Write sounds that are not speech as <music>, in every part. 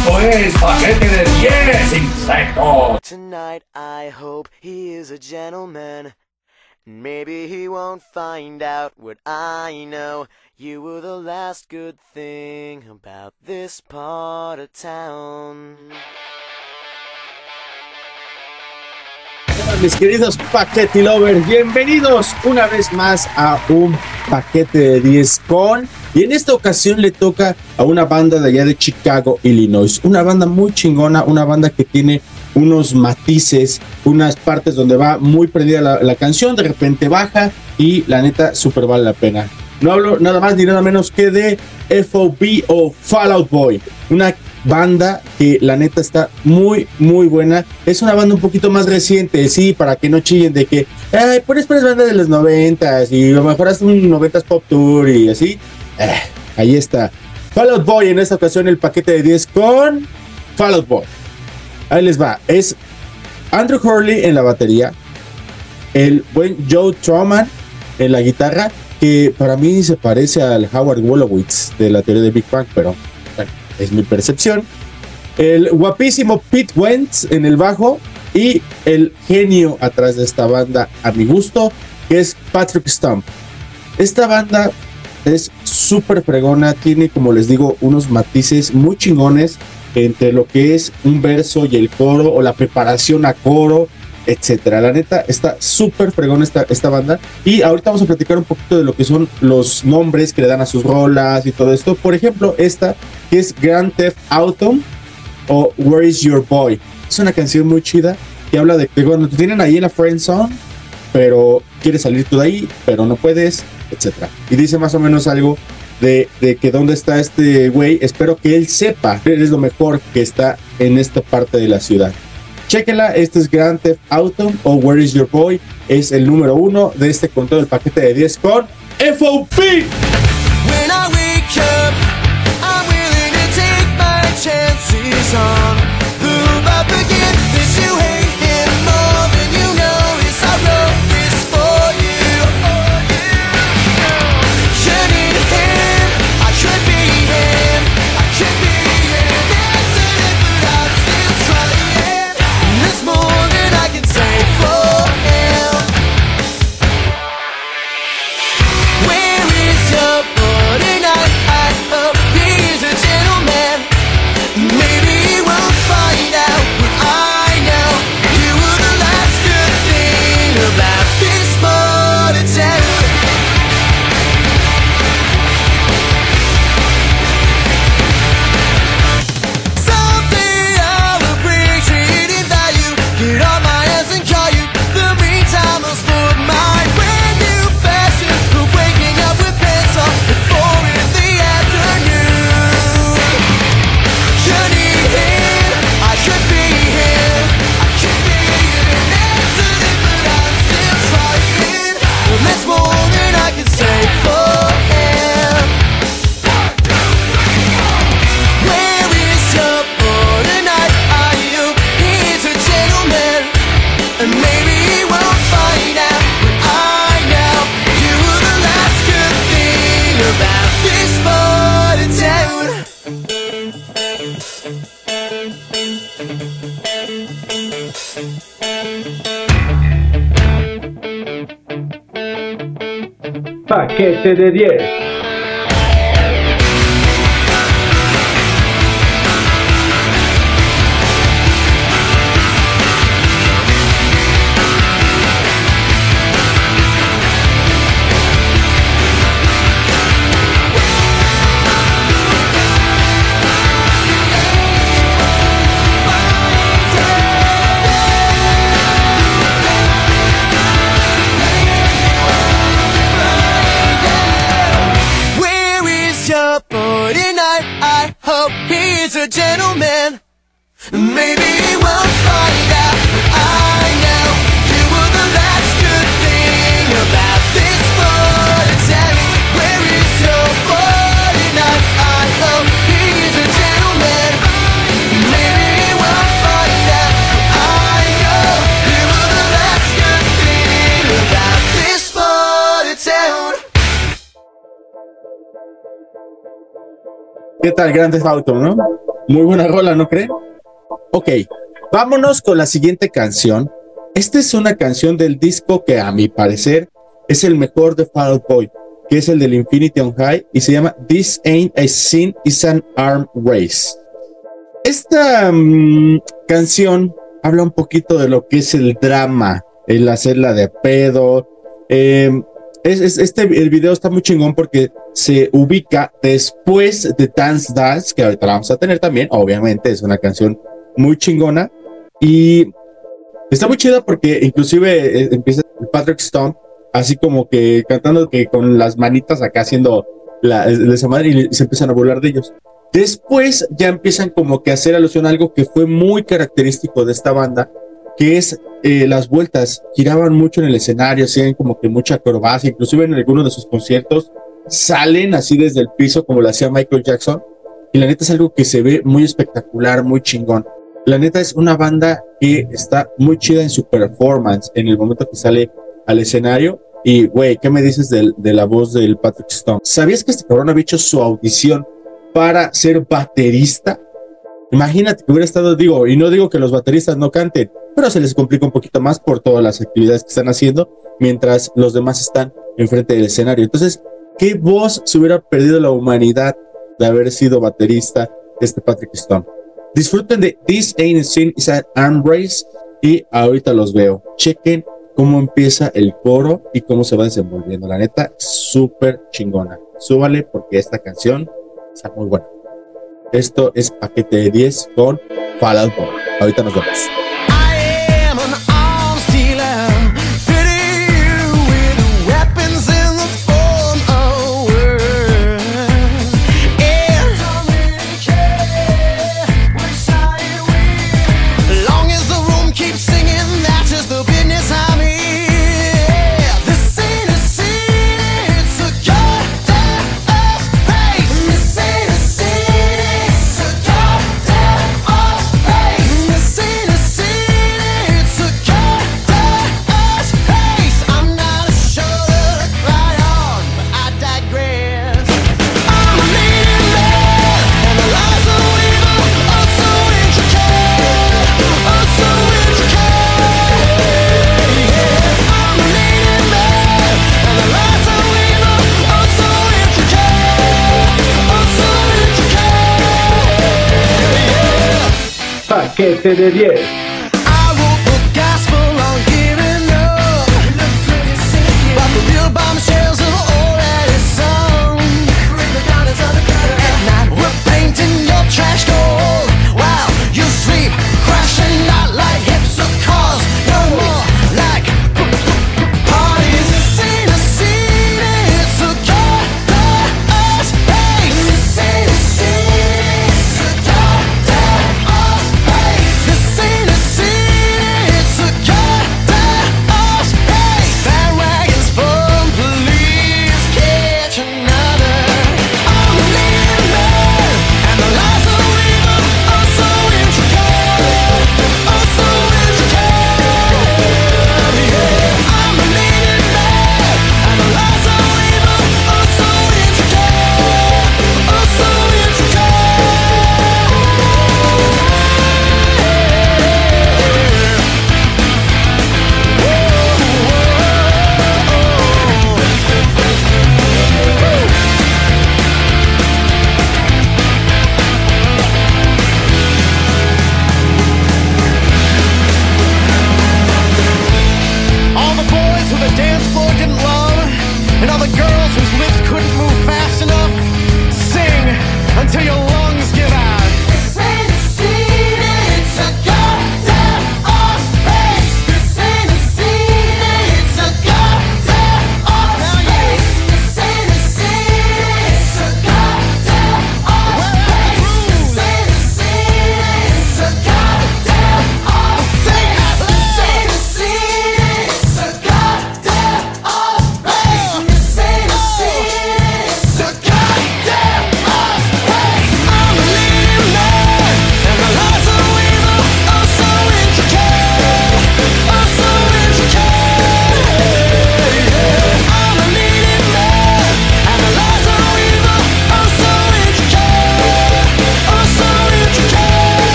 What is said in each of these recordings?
Esto es paquete de 10 insectos. Tonight I hope he is a gentleman. Maybe he won't find out what I know. You were the last good thing about this part of town. Mis queridos paquete lovers, bienvenidos una vez más a un paquete de 10 con y en esta ocasión le toca a una banda de allá de Chicago, Illinois, una banda muy chingona, una banda que tiene unos matices, unas partes donde va muy prendida la, la canción, de repente baja y la neta super vale la pena. No hablo nada más ni nada menos que de FOB o Fallout Boy, una banda que la neta está muy, muy buena. Es una banda un poquito más reciente, sí, para que no chillen de que, ay, pones pones banda de los noventas y a lo mejor haces un noventas pop tour y así. Eh, ahí está. Fallout Boy en esta ocasión el paquete de 10 con Fallout Boy. Ahí les va. Es Andrew Hurley en la batería. El buen Joe Troman en la guitarra. Que para mí se parece al Howard Wolowitz de la teoría de Big Bang, pero es mi percepción. El guapísimo Pete Wentz en el bajo y el genio atrás de esta banda, a mi gusto, que es Patrick Stump. Esta banda es súper fregona, tiene, como les digo, unos matices muy chingones entre lo que es un verso y el coro o la preparación a coro, etcétera. La neta está súper fregona esta, esta banda. Y ahorita vamos a platicar un poquito de lo que son los nombres que le dan a sus rolas y todo esto. Por ejemplo, esta que es Grand Theft Auto o Where is Your Boy. Es una canción muy chida que habla de que bueno, te tienen ahí en la friend zone, pero quieres salir tú de ahí, pero no puedes, etcétera. Y dice más o menos algo de, de, que dónde está este güey. Espero que él sepa que es lo mejor que está en esta parte de la ciudad. Chequenla, este es Grand Theft Auto o Where is Your Boy. Es el número uno de este con todo el paquete de 10 con FOP. When I wake up, I'm willing to take my chances on 7 de 10. ¿Qué tal, Grande no? Muy buena rola, ¿no cree? Ok, vámonos con la siguiente canción. Esta es una canción del disco que a mi parecer es el mejor de Fall Boy, que es el del Infinity on High y se llama This Ain't a Sin, It's an Arm Race. Esta mm, canción habla un poquito de lo que es el drama, el hacerla de pedo. Em, es, este, el video está muy chingón porque se ubica después de Dance Dance, que ahorita la vamos a tener también, obviamente es una canción muy chingona y está muy chida porque inclusive eh, empieza Patrick Stump así como que cantando que con las manitas acá haciendo la, esa madre y se empiezan a burlar de ellos. Después ya empiezan como que a hacer alusión a algo que fue muy característico de esta banda, que es eh, las vueltas. Giraban mucho en el escenario, hacían como que mucha acrobacia, inclusive en algunos de sus conciertos salen así desde el piso como lo hacía Michael Jackson. Y la neta es algo que se ve muy espectacular, muy chingón. La neta es una banda que está muy chida en su performance en el momento que sale al escenario. Y, güey, ¿qué me dices de, de, la voz del Patrick Stone? ¿Sabías que este cabrón había hecho su audición para ser baterista? Imagínate que hubiera estado, digo, y no digo que los bateristas no canten, pero se les complica un poquito más por todas las actividades que están haciendo mientras los demás están enfrente del escenario. Entonces, ¿qué voz se hubiera perdido la humanidad de haber sido baterista este Patrick Stone? Disfruten de This Ain't Sin, It's an Arm Race y ahorita los veo. Chequen cómo empieza el coro y cómo se va desenvolviendo. La neta, súper chingona. Súbale porque esta canción está muy buena. Esto es paquete de 10 con Fallout Boy. Ahorita nos vemos. Paquete de 10.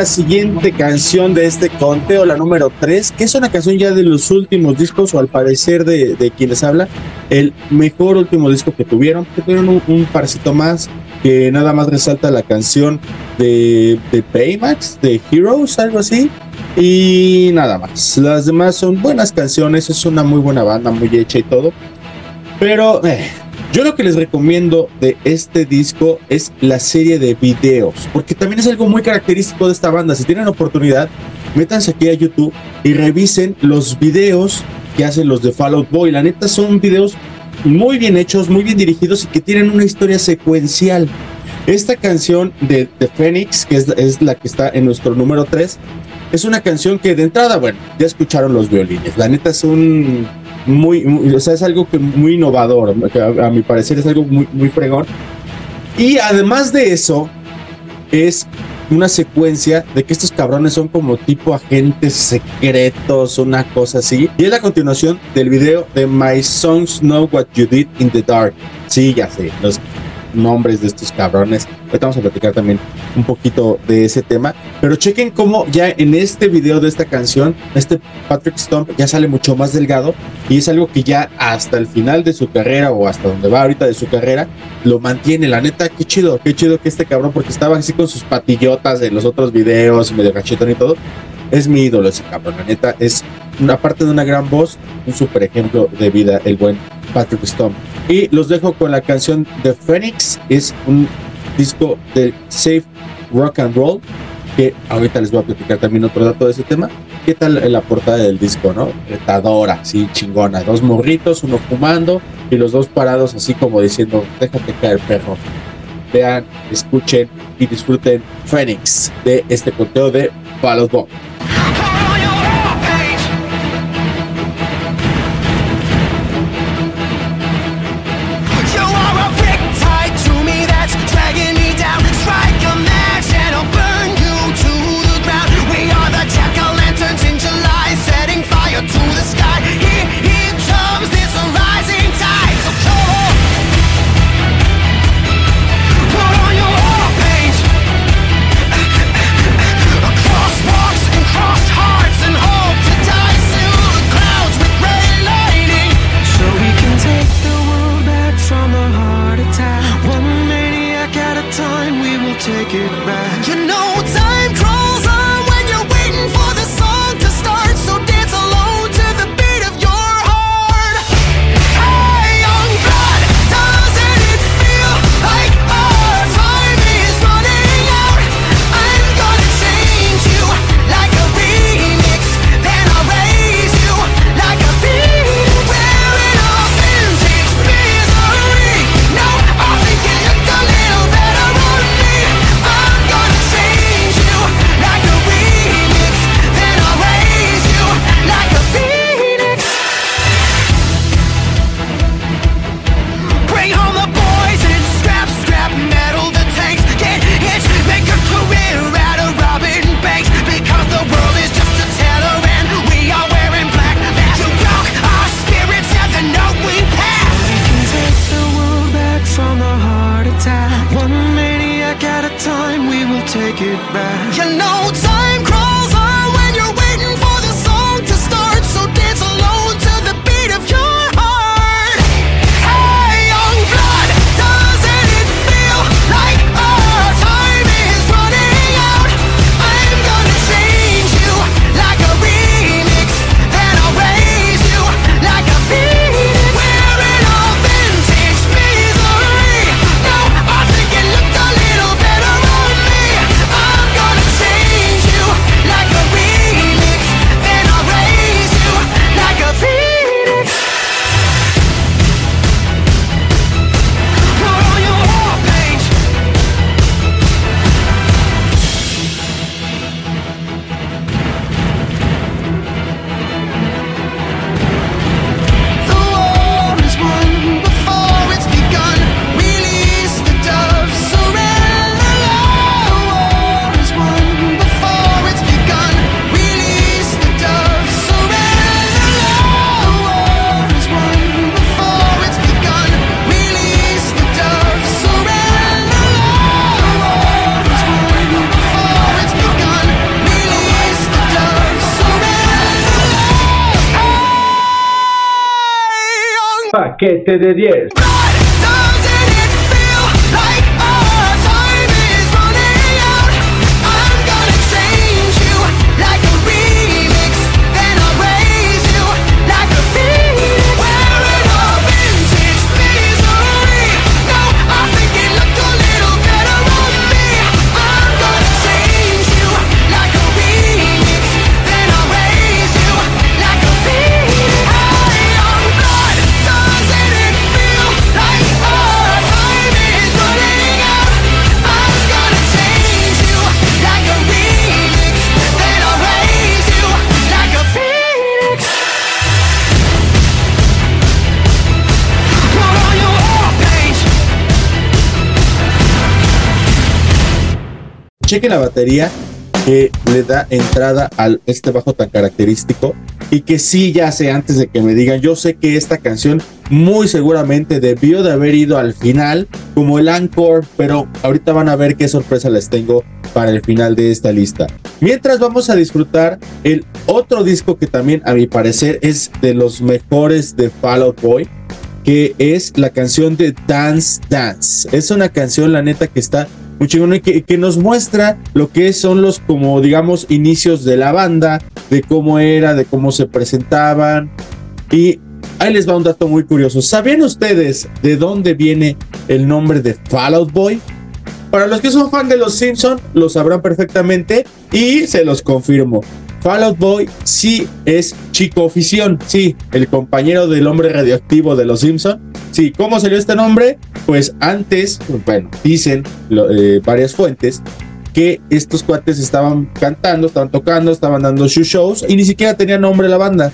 La siguiente canción de este conteo, la número 3, que es una canción ya de los últimos discos, o al parecer de, de quienes habla, el mejor último disco que tuvieron, que tuvieron un, un parcito más, que nada más resalta la canción de, de Baymax, de Heroes, algo así, y nada más. Las demás son buenas canciones, es una muy buena banda, muy hecha y todo, pero eh, yo lo que les recomiendo de este disco es la serie de videos, porque también es algo muy característico de esta banda. Si tienen oportunidad, métanse aquí a YouTube y revisen los videos que hacen los de Fall Out Boy. La neta son videos muy bien hechos, muy bien dirigidos y que tienen una historia secuencial. Esta canción de, de Phoenix, que es, es la que está en nuestro número 3, es una canción que de entrada, bueno, ya escucharon los violines. La neta es un muy, o sea, es algo que muy innovador. a mi parecer es algo muy, muy fregón. Y además de eso, es una secuencia de que estos cabrones son como tipo agentes secretos, una cosa así. Y es la continuación del video de My Songs Know What You Did in the Dark. Sí, ya sé, los nombres de estos cabrones. Ahorita vamos a platicar también un poquito de ese tema. Pero chequen cómo ya en este video de esta canción, este Patrick Stump ya sale mucho más delgado y es algo que ya hasta el final de su carrera o hasta donde va ahorita de su carrera lo mantiene. La neta, qué chido, qué chido que este cabrón, porque estaba así con sus patillotas en los otros videos, medio cachetón y todo. Es mi ídolo ese cabrón, la neta, es una parte de una gran voz, un super ejemplo de vida, el buen Patrick Stump. Y los dejo con la canción de Phoenix, es un disco de Safe Rock and Roll, que ahorita les voy a platicar también otro dato de ese tema. ¿Qué tal la portada del disco, no? Retadora, así chingona. Dos morritos, uno fumando y los dos parados así como diciendo, déjate caer, perro. Vean, escuchen y disfruten Phoenix de este conteo de Out Boy. 7 de 10. Cheque la batería que le da entrada a este bajo tan característico y que sí ya sé antes de que me digan, yo sé que esta canción muy seguramente debió de haber ido al final como el encore, pero ahorita van a ver qué sorpresa les tengo para el final de esta lista. Mientras vamos a disfrutar el otro disco que también a mi parecer es de los mejores de Fall Out Boy, que es la canción de Dance Dance. Es una canción, la neta, que está muy y que, nos muestra lo que son los, como digamos, inicios de la banda, de cómo era, de cómo se presentaban. Y ahí les va un dato muy curioso. ¿Sabían ustedes de dónde viene el nombre de Fall Out Boy? Para los que son fan de los Simpsons, lo sabrán perfectamente y se los confirmo. Fall Out Boy sí es Chico Ofición, sí, el compañero del hombre radioactivo de los Simpsons. Sí, ¿cómo salió este nombre? Pues antes, bueno, dicen eh, varias fuentes que estos cuates estaban cantando, estaban tocando, estaban dando sus shows y ni siquiera tenía nombre la banda.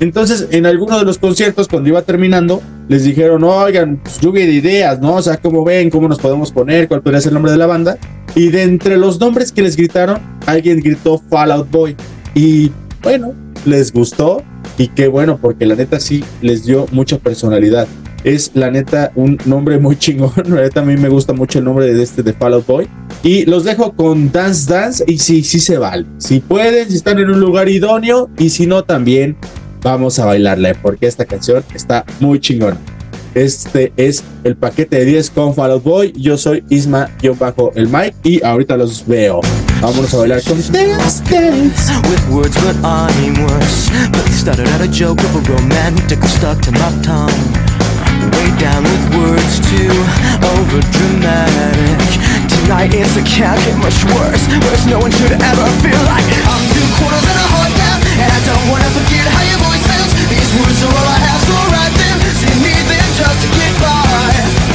Entonces, en alguno de los conciertos, cuando iba terminando, les dijeron, oigan, pues, lluvia de ideas, ¿no? O sea, ¿cómo ven? ¿Cómo nos podemos poner? ¿Cuál podría ser el nombre de la banda? Y de entre los nombres que les gritaron, alguien gritó Fallout Boy. Y bueno, les gustó. Y qué bueno, porque la neta sí les dio mucha personalidad. Es la neta un nombre muy chingón. <laughs> La neta a mí me gusta mucho el nombre de este de Fallout Boy. Y los dejo con Dance Dance. Y sí, sí se vale. Si pueden, si están en un lugar idóneo. Y si no, también vamos a bailarle. Porque esta canción está muy chingona. Este es el paquete de 10 con Fall Out Boy. Yo soy Isma, yo bajo el mic y ahorita los veo. Vámonos a bailar con Dance with words, but I'm worse. But they started out a joke of a romantic stuck to my tongue. Way down with words too over dramatic. Tonight it's a can't get much worse. Worse, no one should ever feel like I'm two quarters and a heart down, and I don't wanna forget how your voice sounds. These words are all I have, so write them. So need them just to get by.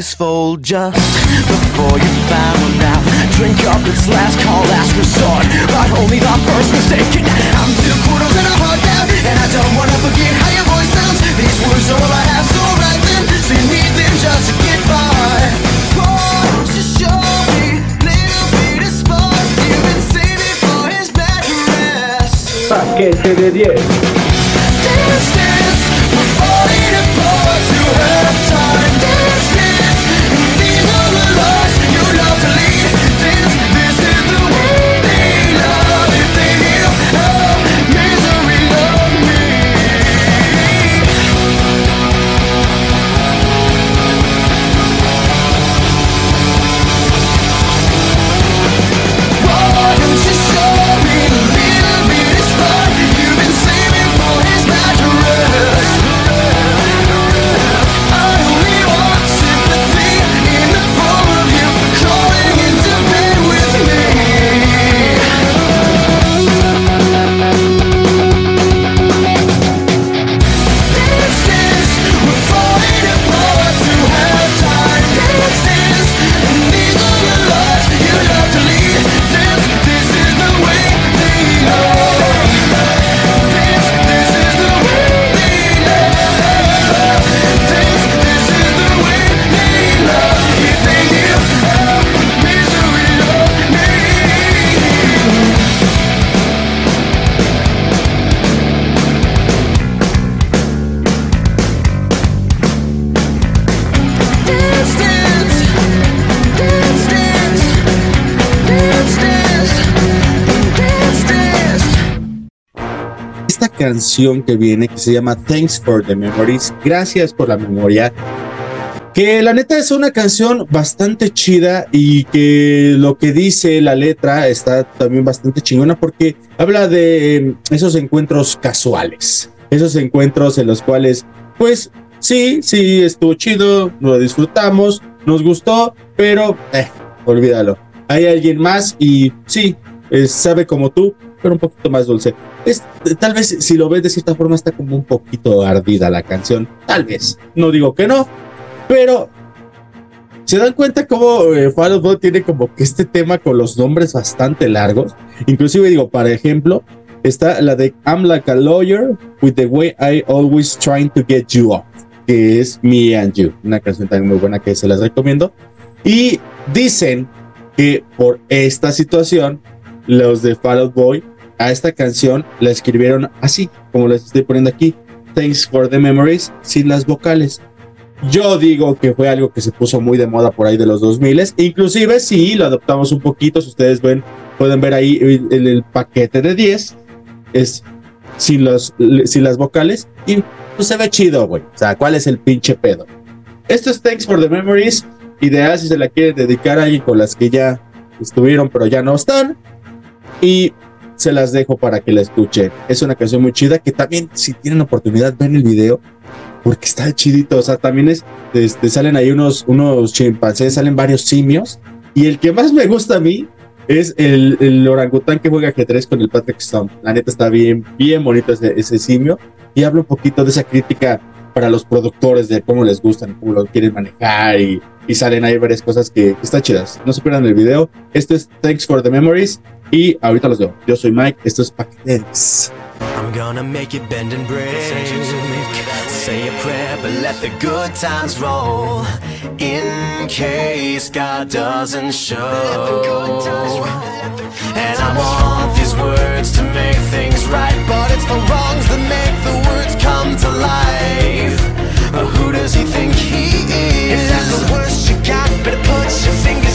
Always fold just before you found out. Drink up, it's last call, last resort. But only the first mistake. I'm two quarters and a heart down, and I don't wanna forget how your voice sounds. These words are all I have, so write them. So you need them just to get by. Won't you show me. Paquete de 10. Canción que viene que se llama Thanks for the Memories. Gracias por la memoria. Que la neta es una canción bastante chida y que lo que dice la letra está también bastante chingona porque habla de eh, esos encuentros casuales, esos encuentros en los cuales, pues sí, sí, estuvo chido, lo disfrutamos, nos gustó, pero eh, olvídalo. Hay alguien más y sí, sabe como tú, pero un poquito más dulce. Es, tal vez si lo ves de cierta forma está como un poquito ardida la canción, tal vez. No digo que no, pero se dan cuenta cómo eh, Fall tiene como que este tema con los nombres bastante largos. Inclusive digo, para ejemplo, está la de I'm like a lawyer with the way I always trying to get you off, que es Me and You, una canción también muy buena que se las recomiendo. Y dicen que por esta situación, los de Fall Out Boy a esta canción la escribieron así, como les estoy poniendo aquí, Thanks for the Memories, sin las vocales. Yo digo que fue algo que se puso muy de moda por ahí de los 2000. Inclusive si lo adoptamos un poquito, si ustedes ven, pueden ver ahí el, el paquete de 10. Es sin, los, sin las vocales y pues se ve chido, güey. O sea, ¿cuál es el pinche pedo? Esto es Thanks for the Memories. Ideal si se la quieren dedicar a alguien con las que ya estuvieron pero ya no están. Y se las dejo para que la escuchen. Es una canción muy chida que también si tienen oportunidad ven el video porque está chidito. O sea, también es, este, salen ahí unos, unos chimpancés, salen varios simios. Y el que más me gusta a mí es el, el orangután que juega ajedrez con el Patrick Stone. La neta está bien, bien bonito ese, ese simio. Y habla un poquito de esa crítica para los productores de cómo les gustan, cómo lo quieren manejar y, y salen ahí varias cosas que, que están chidas. No se pierdan el video. Esto es Thanks for the Memories y ahorita los veo. Yo soy Mike, esto es Paquetes. I'm gonna make it bend and break. Say a prayer, but let the good times roll. In case God doesn't show. And I want these words to make things right, but it's the wrongs that make the words come to life. But who does he think he is? If that's the worst you got, better put your fingers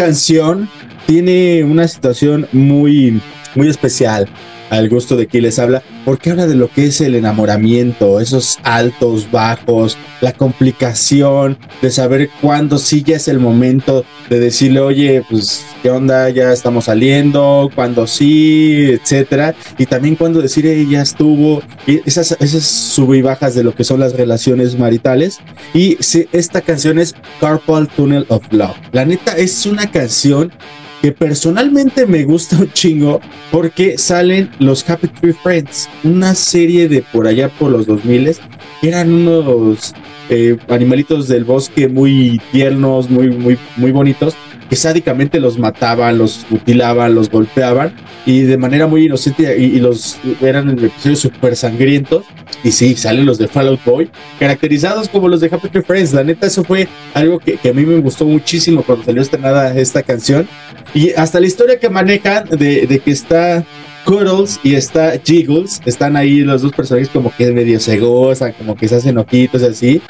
canción tiene una situación muy, muy especial. Al gusto de quien les habla, porque habla de lo que es el enamoramiento, esos altos, bajos, la complicación de saber cuándo sí ya es el momento de decirle, oye, pues, ¿qué onda? Ya estamos saliendo, cuándo sí, etcétera. Y también cuando decir, ya estuvo, y esas, esas sub y bajas de lo que son las relaciones maritales. Y esta canción es Carpal Tunnel of Love. La neta es una canción que personalmente me gusta un chingo porque salen los Happy Tree Friends, una serie de por allá por los 2000 eran unos eh, animalitos del bosque muy tiernos, muy, muy, muy bonitos, que sádicamente los mataban, los mutilaban, los golpeaban y de manera muy inocente y, los eran episodios súper sangrientos. Y sí, salen los de Fallout Boy, caracterizados como los de Happy Tree Friends. La neta, eso fue algo que, que a mí me gustó muchísimo cuando salió estrenada esta canción. Y hasta la historia que manejan de, de que está Cuddles y está Jiggles, están ahí los dos personajes como que medio se gozan, como que se hacen ojitos y así.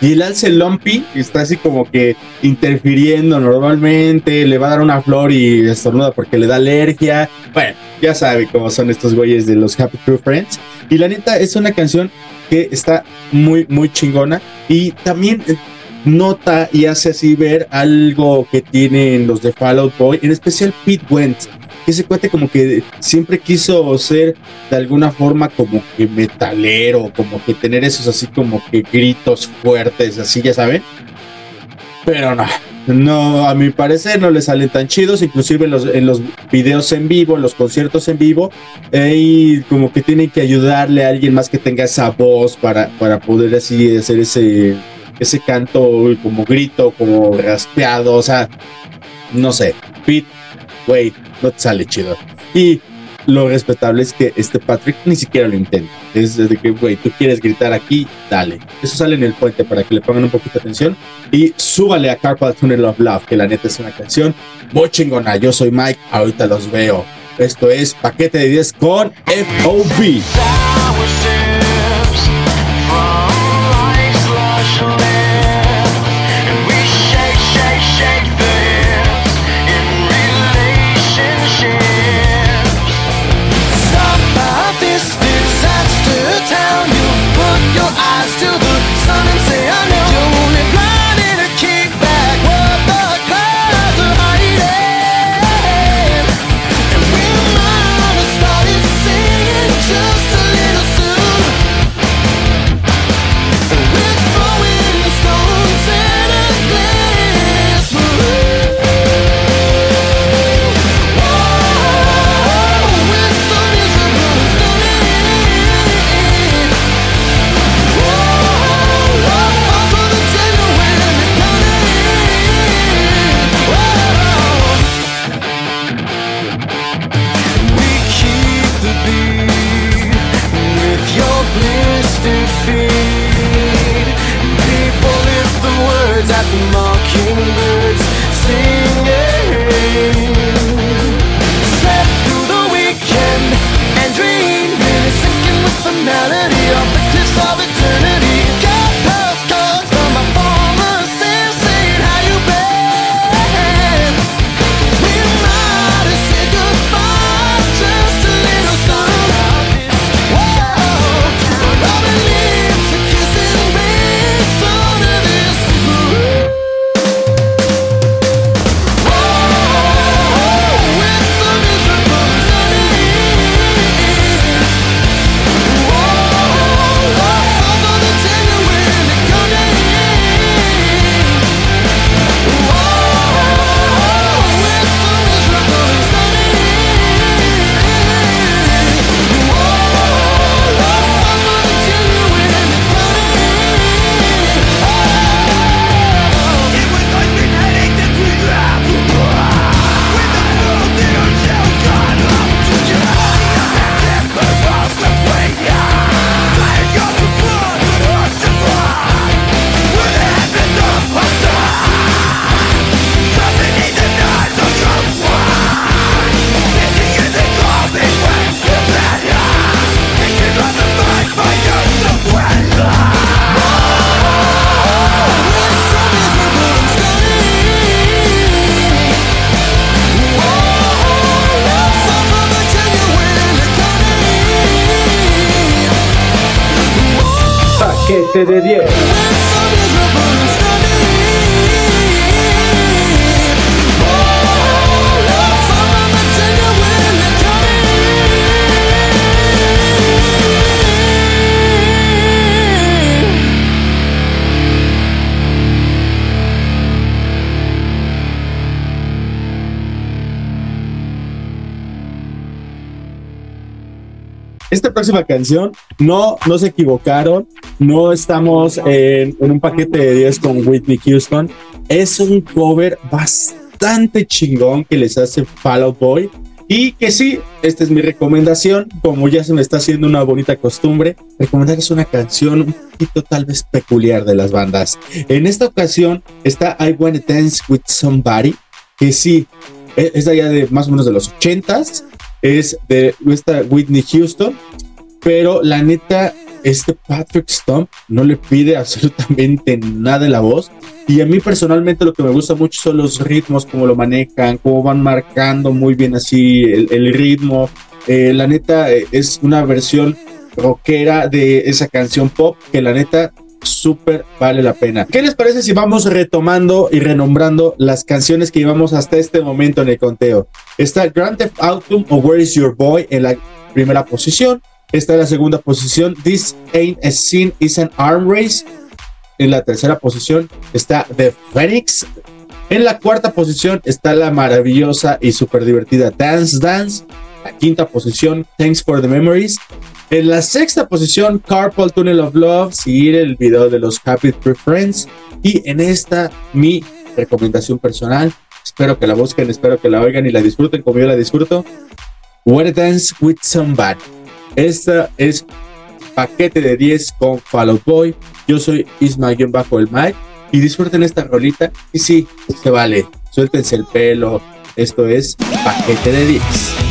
Y el alce Lumpy está así como que interfiriendo normalmente, le va a dar una flor y estornuda porque le da alergia. Bueno, ya sabe cómo son estos güeyes de los Happy True Friends. Y la neta es una canción que está muy, muy chingona. Y también nota y hace así ver algo que tienen los de Fallout Boy, en especial Pete Wentz, ese cuate como que siempre quiso ser de alguna forma como que metalero, como que tener esos así como que gritos fuertes, así ya saben. Pero no, no, a mi parecer no le salen tan chidos, inclusive en los, en los videos en vivo, en los conciertos en vivo, y como que tienen que ayudarle a alguien más que tenga esa voz para, para poder así hacer ese ese canto como grito, como raspeado, o sea, no sé, Pete, güey, no te sale chido. Y lo respetable es que este Patrick ni siquiera lo intenta. Es de que, güey, tú quieres gritar aquí, dale. Eso sale en el puente para que le pongan un poquito de atención. Y súbale a Carpal Tunnel of Love, que la neta es una canción muy chingona. Yo soy Mike, ahorita los veo. Esto es Paquete de 10 con FOB. de 10. Esta próxima canción, no, no se equivocaron no estamos en, un paquete de 10 con Whitney Houston, es un cover bastante chingón que les hace Fall Out Boy. Y que sí, esta es mi recomendación, como ya se me está haciendo una bonita costumbre, recomendar es una canción un poquito tal vez peculiar de las bandas. En esta ocasión está I Wanna Dance With Somebody, que sí, e, es de de más o menos de los 80s, es de esta Whitney Houston, pero la neta, este Patrick Stump no le pide <laughs> absolutamente nada en la voz. Y a mí personalmente lo que me gusta mucho son los ritmos, cómo lo manejan, cómo van marcando muy bien así el, el ritmo. Eh, la neta eh, es una versión rockera de esa canción pop que la neta súper vale la pena. ¿Qué les parece si vamos retomando y renombrando las canciones que llevamos hasta este momento en el conteo? Está Grand Theft Auto o Where is Your Boy en la primera posición. Está en la segunda posición This Ain't a Sin, Is an Arm Race. En la tercera posición está The Phoenix. En la cuarta posición está la maravillosa y súper divertida Dance Dance. La quinta posición, Thanks for the Memories. En la sexta posición, Carpool Tunnel of Love, seguir el video de los Happy Tree Friends. Y en esta, mi recomendación personal, espero que la busquen, espero que la oigan y la disfruten como yo la disfruto. Where Dance with Somebody. Esta es paquete de 10 con Fall Out Boy. Yo soy Isma-Bajo bajo el Mike y disfruten esta rolita. Y sí, se vale, suéltense el pelo. Esto es paquete de 10.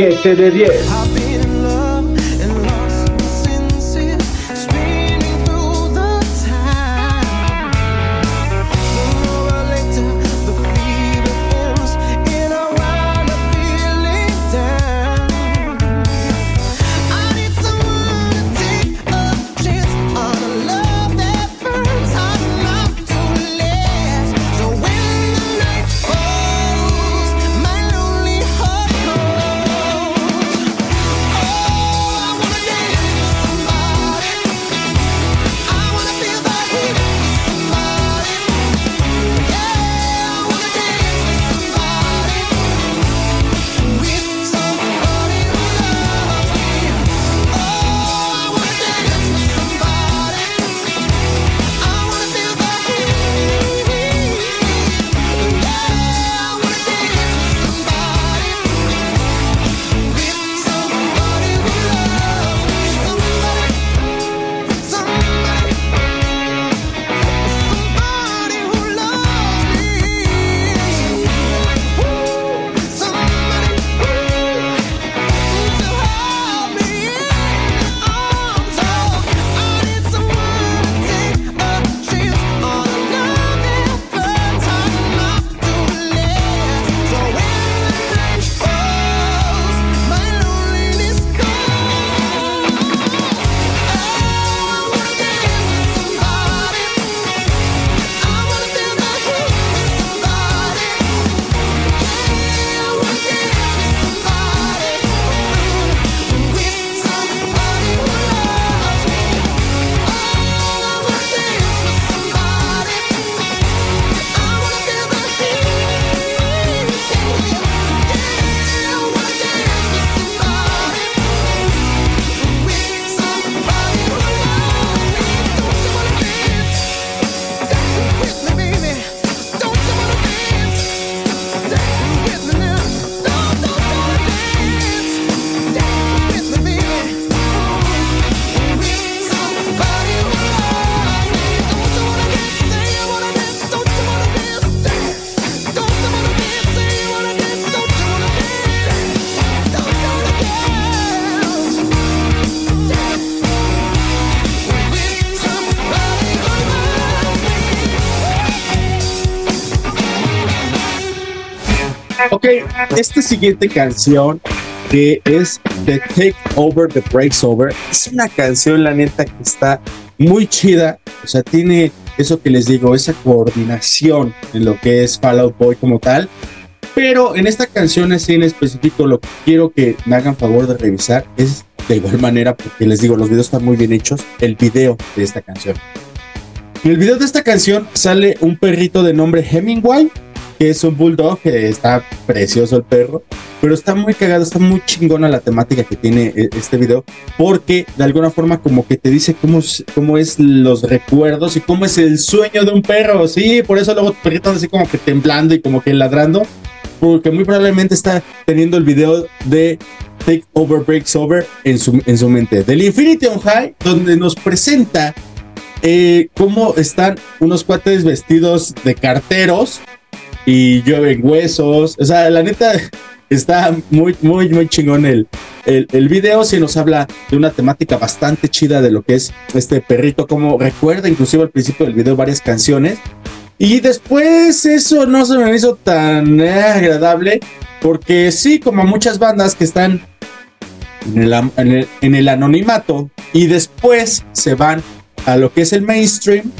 7 de 10. Esta siguiente canción que es The Take Over, The Breaks Over, es una canción, la neta, que está muy chida. O sea, tiene eso que les digo, esa coordinación en lo que es Fallout Boy como tal. Pero en esta canción así en específico, lo que quiero que me hagan favor de revisar es de igual manera, porque les digo, los videos están muy bien hechos, el video de esta canción. En el video de esta canción sale un perrito de nombre Hemingway, que es un bulldog, que está precioso el perro, pero está muy cagado, está muy chingona la temática que tiene eh, este video, porque de alguna forma como que te dice cómo, cómo es los recuerdos y cómo es el sueño de un perro, sí, por eso luego tu perrito anda así como que temblando y como que ladrando, porque muy probablemente está teniendo el video de Take Over Breaks Over en su, en su mente. Del Infinity on High, donde nos presenta eh, cómo están unos cuates vestidos de carteros y llueven huesos. O sea, la neta <laughs> está muy, muy, muy chingón el, el, el video. Si nos habla de una temática bastante chida de lo que es este perrito, como recuerda inclusive al principio del video varias canciones. Y después eso no se me hizo tan agradable. Porque sí, como muchas bandas que están en el, en el- en el anonimato y después se van a lo que es el mainstream,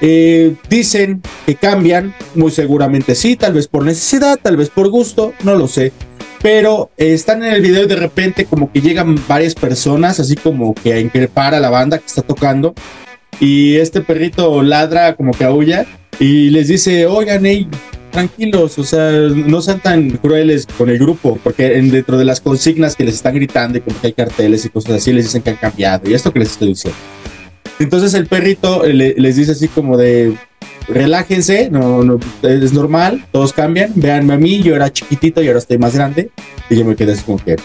eh, dicen que cambian, muy seguramente sí, tal vez por necesidad, tal vez por gusto, no lo sé. Pero eh, están en el video y de repente como que llegan varias personas, así como que a increpar a la banda que está tocando. Y este perrito ladra como que aúlla y les dice, oigan, hey, tranquilos, o sea, no sean tan crueles con el grupo, porque en, dentro de las consignas que les están gritando y como que hay carteles y cosas así, les dicen que han cambiado. Y esto que les estoy diciendo. Entonces el perrito eh, le- les dice así como de relájense, no, no, es normal, todos cambian, véanme a mí, yo era chiquitito y ahora estoy más grande. Y yo me quedé así como que,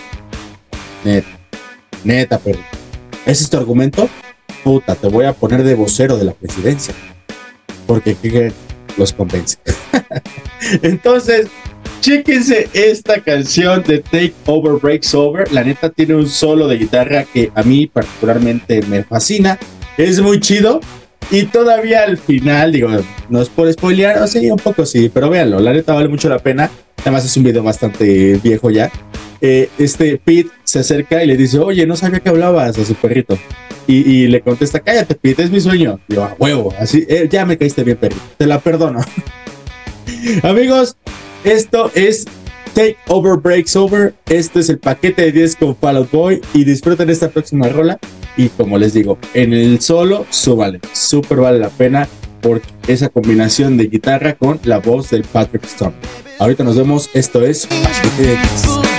neta, neta. ¿Ese es tu argumento? Puta, te voy a poner de vocero de la presidencia. Porque los convence. <laughs> Entonces, chéquense esta canción de Take Over Breaks Over. La neta tiene un solo de guitarra que a mí particularmente me fascina. Es muy chido. Y todavía al final, digo, no es por spoilear, o sí, un poco sí, pero véanlo, la neta vale mucho la pena. Además es un video bastante viejo ya. Eh, este Pete se acerca y le dice, oye, no sabía que hablabas a su perrito. Y, y le contesta, cállate, Pete, es mi sueño. Yo, a huevo, así, eh, ya me caíste bien, perrito, te la perdono. <laughs> Amigos, esto es Take Over Breaks Over. Este es el paquete de 10 con Fall Out Boy. Y disfruten esta próxima rola. Y como les digo, en el solo, súbale. Súper vale la pena por esa combinación de guitarra con la voz del Patrick Stone. Ahorita nos vemos. Esto es Paquete de 10.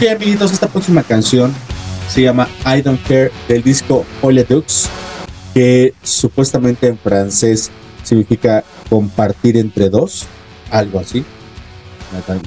Ok, amiguitos, esta próxima canción se llama I Don't Care del disco Dux, que supuestamente en francés significa compartir entre dos, algo así.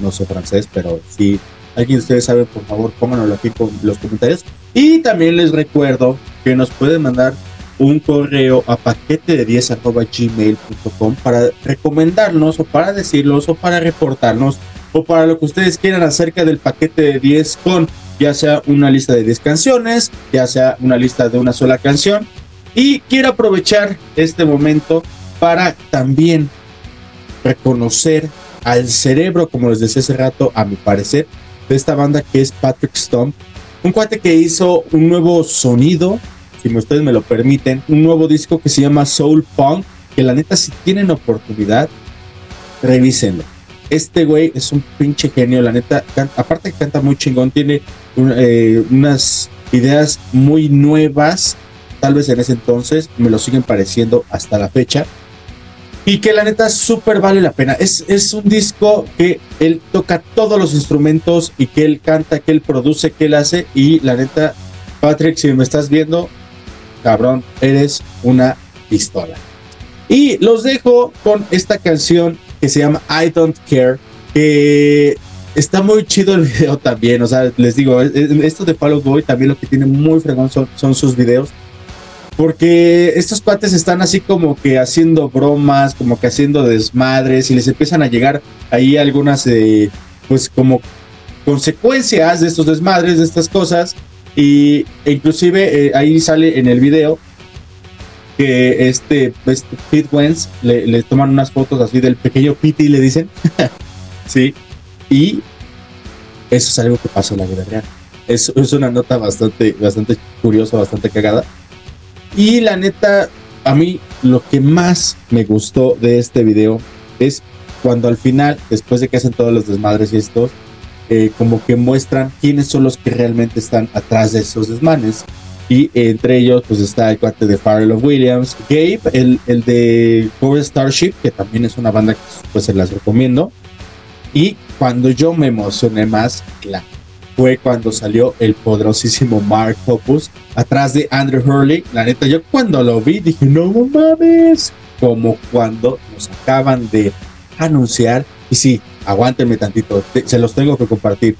No sé francés, pero si alguien de ustedes sabe, por favor, pónganlo aquí con los comentarios. Y también les recuerdo que nos pueden mandar un correo a paquete de 10 gmail.com para recomendarnos o para decirlos o para reportarnos o para lo que ustedes quieran acerca del paquete de 10 con ya sea una lista de 10 canciones, ya sea una lista de una sola canción. Y quiero aprovechar este momento para también reconocer al cerebro, como les decía hace rato, a mi parecer, de esta banda que es Patrick Stump. Un cuate que hizo un nuevo sonido, si ustedes me lo permiten, un nuevo disco que se llama Soul Punk, que la neta si tienen oportunidad, revísenlo este güey es un pinche genio, la neta. aparte que canta muy chingón, tiene eh, unas ideas muy nuevas, tal vez en ese entonces, me lo siguen pareciendo hasta la fecha. Y que la neta súper vale la pena. Es, es un disco que él toca todos los instrumentos y que él canta, que él produce, que él hace. Y la neta, Patrick, si me estás viendo, cabrón, eres una pistola. Y los dejo con esta canción que se llama I Don't Care, que está muy chido el <laughs> video también, o sea, les digo, esto de Fall Boy también lo que tiene muy fregón son, sus videos, porque estos cuates están así como que haciendo bromas, como que haciendo desmadres y les empiezan a llegar ahí algunas, eh, pues como consecuencias de estos desmadres, de estas cosas, y e inclusive eh, ahí sale en el video que este, este Pete Wentz le, toman unas fotos así del pequeño Pete y le dicen, <laughs> sí, y eso es algo que pasa en la vida real. Es, es una nota bastante, bastante curiosa, bastante cagada. Y la neta, a mí lo que más me gustó de este video es cuando al final, después de que hacen todos los desmadres y estos, eh, como que muestran quiénes son los que realmente están atrás de esos desmanes. Y entre ellos, pues está el cuate de Pharrell Williams, Gabe, el, el de Power Starship, que también es una banda que pues se las recomiendo. Y cuando yo me emocioné más, la fue cuando salió el poderosísimo Mark Hoppus atrás de Andrew Hurley. La neta, yo cuando lo vi dije, no mames, como cuando nos acaban de anunciar. Y sí, aguántenme tantito, se los tengo que compartir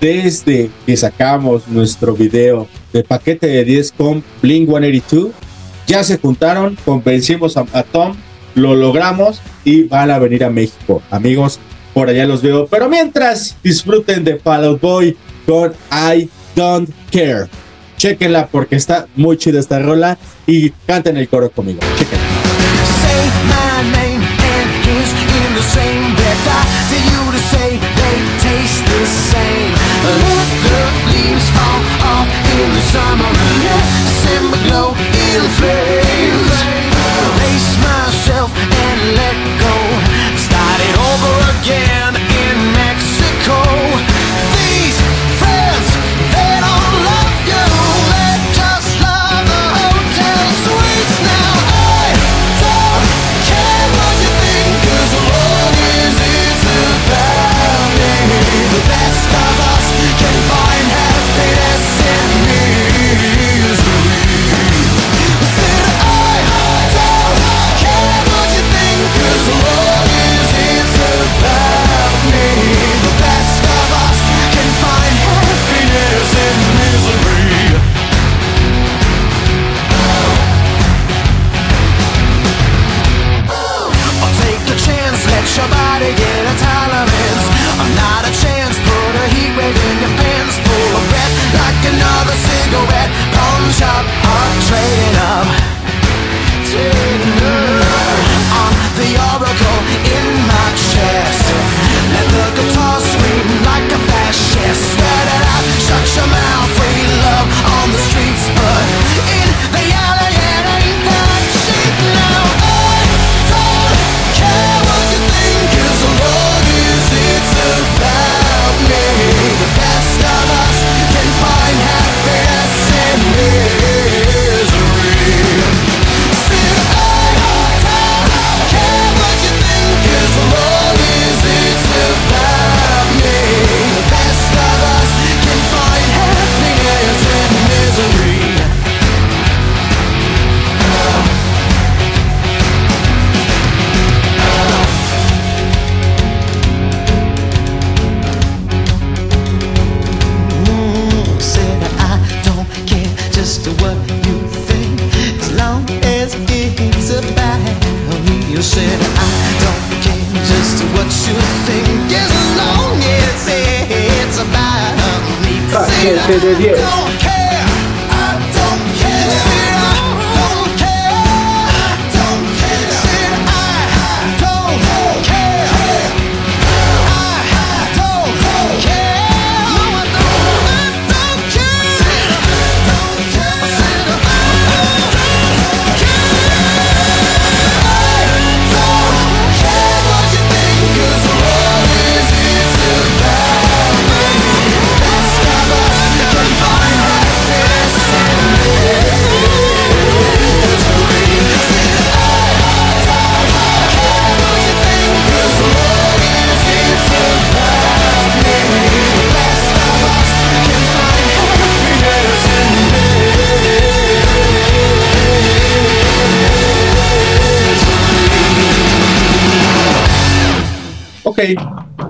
desde que sacamos nuestro video de paquete de 10 con Blink 182, ya se juntaron, convencimos a, Tom, lo logramos y van a venir a México. Amigos, por allá los veo. Pero mientras, disfruten de Fall Boy con I Don't Care. Chequenla porque está muy chida esta rola y canten el coro conmigo. Chequenla. time on the left, simmer glow in flames. afraid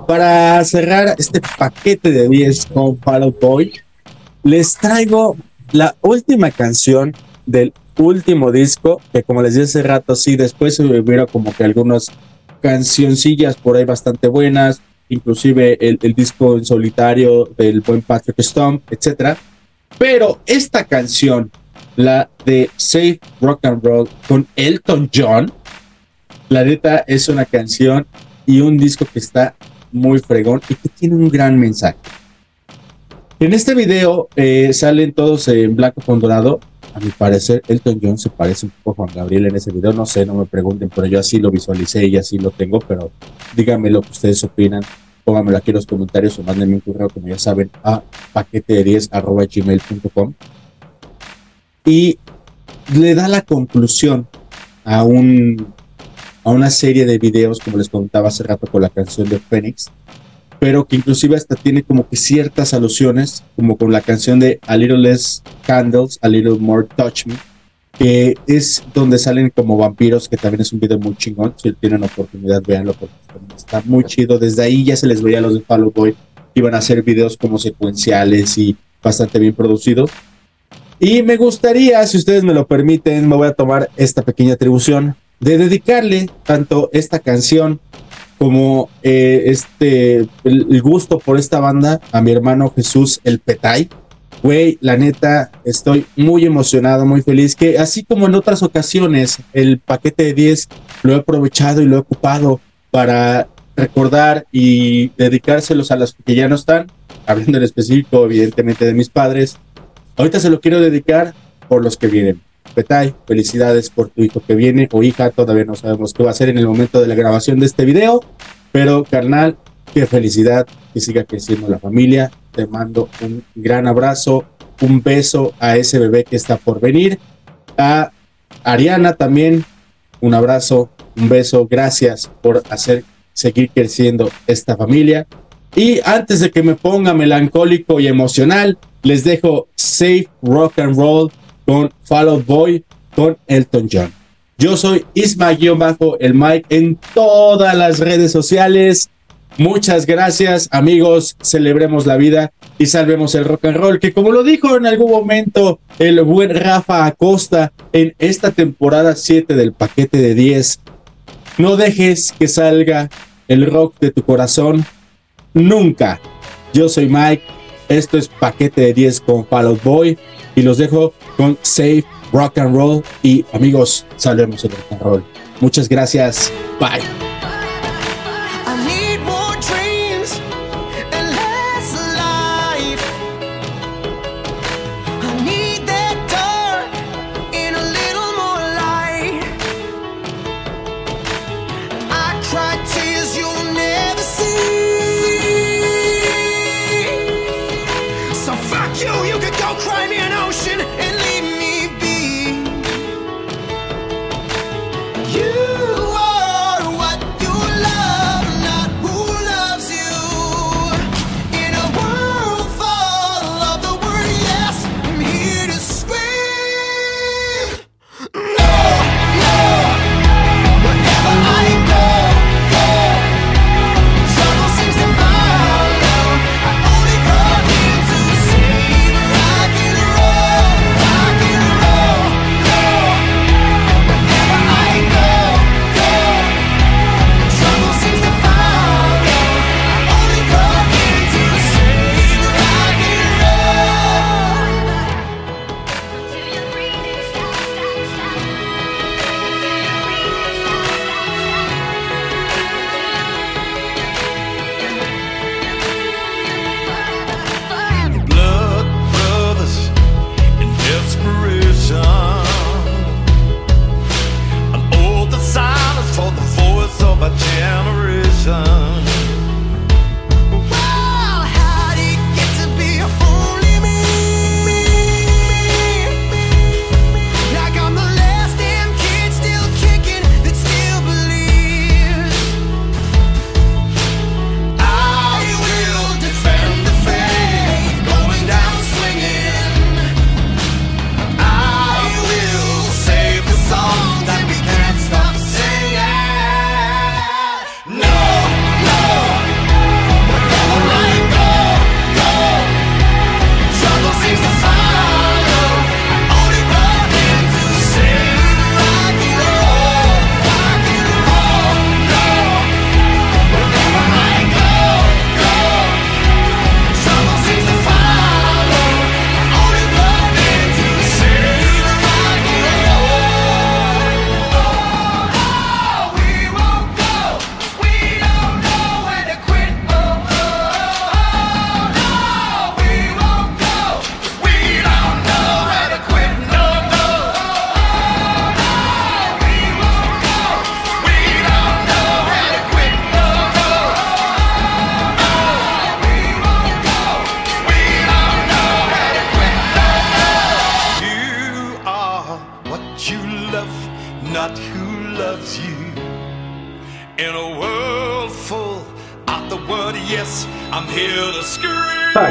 para cerrar este paquete de 10 con Fall Boy, les traigo la última canción del último disco, que como les dije hace rato, sí, después hubiera como que algunas cancioncillas por ahí bastante buenas, inclusive el, disco en solitario del buen Patrick Stump, etcétera. Pero esta canción, la de Safe Rock and Roll con Elton John, la neta es una canción y un disco que está muy fregón y que tiene un gran mensaje. En este video eh, salen todos en blanco con dorado. A mi parecer, Elton John se parece un poco a Juan Gabriel en ese video. No sé, no me pregunten, pero yo así lo visualicé y así lo tengo. Pero díganme lo que ustedes opinan. Pónganmelo aquí en los comentarios o mándenme un correo, como ya saben, a paquete de 10 gmail.com. Y le da la conclusión a un a una serie de videos, como les contaba hace rato con la canción de Phoenix, pero que inclusive hasta tiene como que ciertas alusiones, como con la canción de A Little Less Candles, A Little More Touch Me, que es donde salen como vampiros, que también es un video muy chingón. Si tienen oportunidad, véanlo porque está muy chido. Desde ahí ya se les veía a los de Fall Out Boy, iban a hacer videos como secuenciales y bastante bien producidos. Y me gustaría, si ustedes me lo permiten, me voy a tomar esta pequeña atribución de dedicarle tanto esta canción como eh, este el, el gusto por esta banda a mi hermano Jesús el Petay. Güey, la neta, estoy muy emocionado, muy feliz, que así como en otras ocasiones, el paquete de 10 lo he aprovechado y lo he ocupado para recordar y dedicárselos a los que ya no están, hablando en específico, evidentemente, de mis padres. Ahorita se lo quiero dedicar por los que vienen. Petay, felicidades por tu hijo que viene o hija, todavía no sabemos qué va a ser en el momento de la grabación de este video, pero carnal, qué felicidad que siga creciendo la familia. Te mando un gran abrazo, un beso a ese bebé que está por venir. A Ariana también, un abrazo, un beso, gracias por hacer seguir creciendo esta familia. Y antes de que me ponga melancólico y emocional, les dejo Safe Rock and Roll con Fall Boy con Elton John. Yo soy Isma-Bajo, el Mike en todas las redes sociales. Muchas gracias, amigos. Celebremos la vida y salvemos el rock and roll. Que, como lo dijo en algún momento el buen Rafa Acosta en esta temporada 7 del paquete de 10, no dejes que salga el rock de tu corazón nunca. Yo soy Mike. Esto es paquete de 10 con Fall Out Boy y los dejo con Safe Rock and Roll y amigos, salvemos el rock and roll. Muchas gracias. Bye.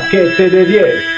Paquete de 10.